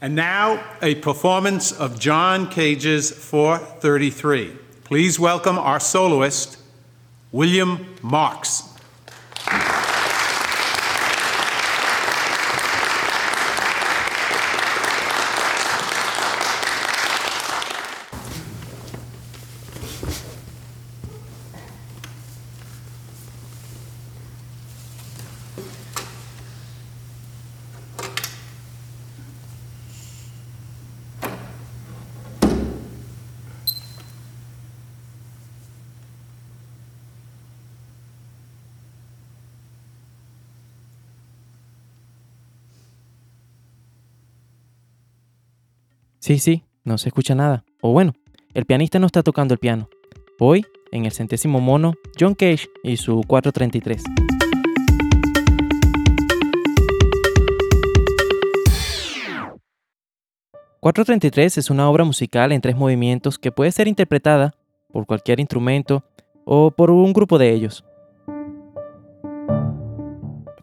And now, a performance of John Cage's 433. Please welcome our soloist, William Marks. Sí, sí, no se escucha nada. O bueno, el pianista no está tocando el piano. Hoy, en el centésimo mono, John Cage y su 433. ...433 es una obra musical en tres movimientos que puede ser interpretada por cualquier instrumento o por un grupo de ellos.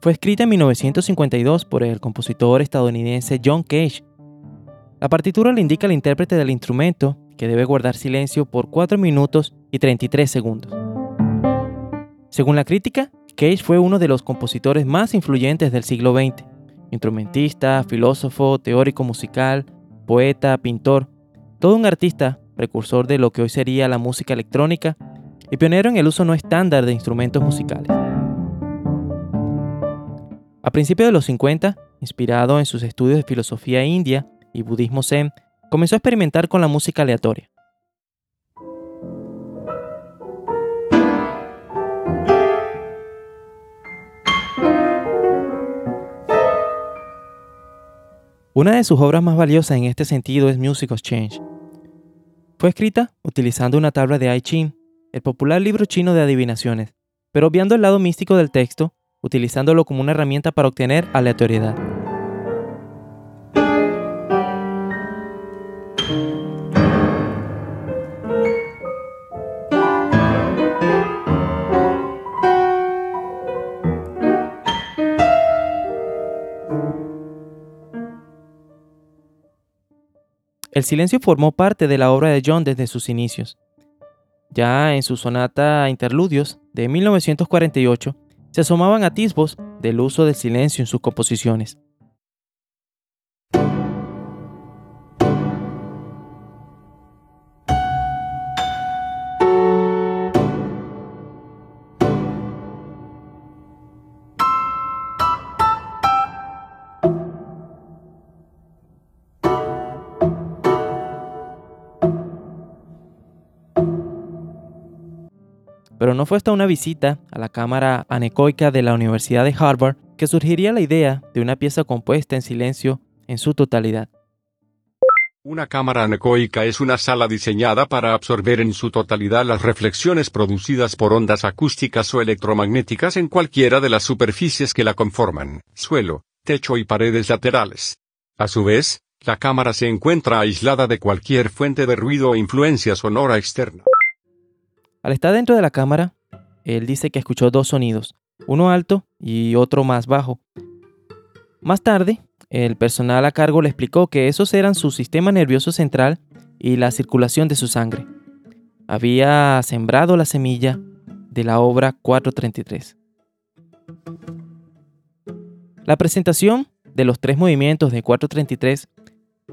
Fue escrita en 1952 por el compositor estadounidense John Cage la partitura le indica al intérprete del instrumento que debe guardar silencio por 4 minutos y 33 segundos. Según la crítica, Cage fue uno de los compositores más influyentes del siglo XX, instrumentista, filósofo, teórico musical, poeta, pintor, todo un artista, precursor de lo que hoy sería la música electrónica y pionero en el uso no estándar de instrumentos musicales. A principios de los 50, inspirado en sus estudios de filosofía india, y budismo zen, comenzó a experimentar con la música aleatoria. Una de sus obras más valiosas en este sentido es Music of Change. Fue escrita utilizando una tabla de I Ching, el popular libro chino de adivinaciones, pero obviando el lado místico del texto, utilizándolo como una herramienta para obtener aleatoriedad. El silencio formó parte de la obra de John desde sus inicios. Ya en su sonata Interludios de 1948 se asomaban atisbos del uso del silencio en sus composiciones. Pero no fue hasta una visita a la cámara anecoica de la Universidad de Harvard que surgiría la idea de una pieza compuesta en silencio en su totalidad. Una cámara anecoica es una sala diseñada para absorber en su totalidad las reflexiones producidas por ondas acústicas o electromagnéticas en cualquiera de las superficies que la conforman, suelo, techo y paredes laterales. A su vez, la cámara se encuentra aislada de cualquier fuente de ruido o influencia sonora externa. Al estar dentro de la cámara, él dice que escuchó dos sonidos, uno alto y otro más bajo. Más tarde, el personal a cargo le explicó que esos eran su sistema nervioso central y la circulación de su sangre. Había sembrado la semilla de la obra 433. La presentación de los tres movimientos de 433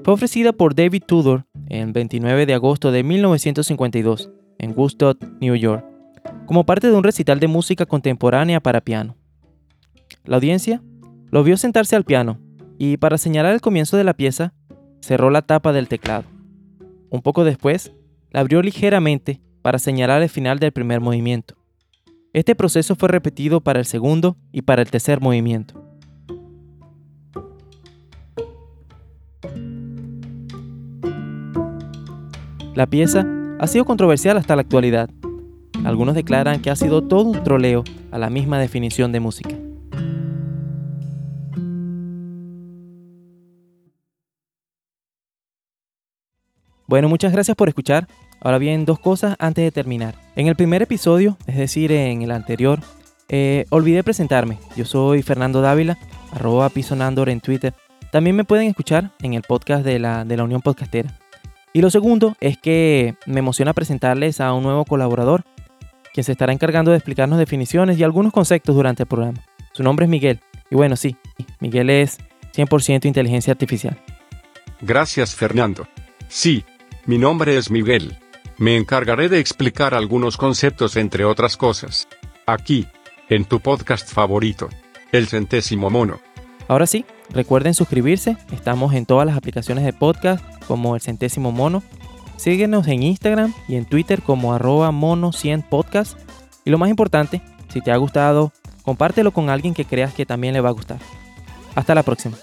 fue ofrecida por David Tudor el 29 de agosto de 1952 en Woodstock, New York, como parte de un recital de música contemporánea para piano. La audiencia lo vio sentarse al piano y para señalar el comienzo de la pieza, cerró la tapa del teclado. Un poco después, la abrió ligeramente para señalar el final del primer movimiento. Este proceso fue repetido para el segundo y para el tercer movimiento. La pieza ha sido controversial hasta la actualidad. Algunos declaran que ha sido todo un troleo a la misma definición de música. Bueno, muchas gracias por escuchar. Ahora bien, dos cosas antes de terminar. En el primer episodio, es decir, en el anterior, eh, olvidé presentarme. Yo soy Fernando Dávila, arroba Pisonandor en Twitter. también me pueden escuchar en el podcast de la, de la Unión Podcastera. Y lo segundo es que me emociona presentarles a un nuevo colaborador, quien se estará encargando de explicarnos definiciones y algunos conceptos durante el programa. Su nombre es Miguel. Y bueno, sí, Miguel es 100% inteligencia artificial. Gracias Fernando. Sí, mi nombre es Miguel. Me encargaré de explicar algunos conceptos entre otras cosas. Aquí, en tu podcast favorito, El Centésimo Mono. Ahora sí, recuerden suscribirse. Estamos en todas las aplicaciones de podcast como El Centésimo Mono. Síguenos en Instagram y en Twitter como arroba mono100podcast. Y lo más importante, si te ha gustado, compártelo con alguien que creas que también le va a gustar. Hasta la próxima.